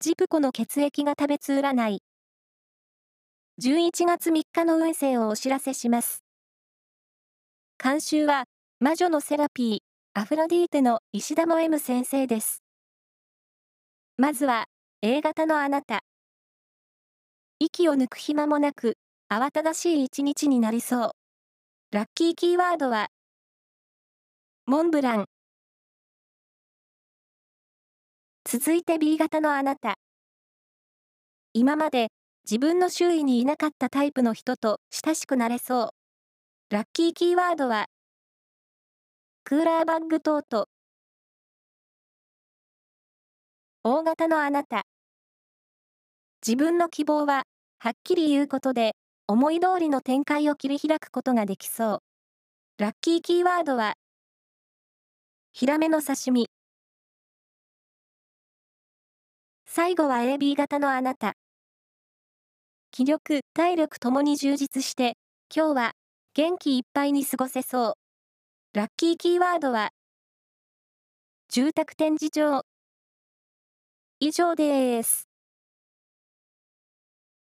ジプコの血液が食べつ占い。11月3日の運勢をお知らせします。監修は、魔女のセラピー、アフロディーテの石田も M 先生です。まずは、A 型のあなた。息を抜く暇もなく、慌ただしい一日になりそう。ラッキーキーワードは、モンブラン。続いて B 型のあなた。今まで自分の周囲にいなかったタイプの人と親しくなれそう。ラッキーキーワードは、クーラーバッグトート。大型のあなた。自分の希望は、はっきり言うことで、思い通りの展開を切り開くことができそう。ラッキーキーワードは、ヒラメの刺身。最後は AB 型のあなた。気力、体力ともに充実して、今日は元気いっぱいに過ごせそう。ラッキーキーワードは、住宅展示場。以上です。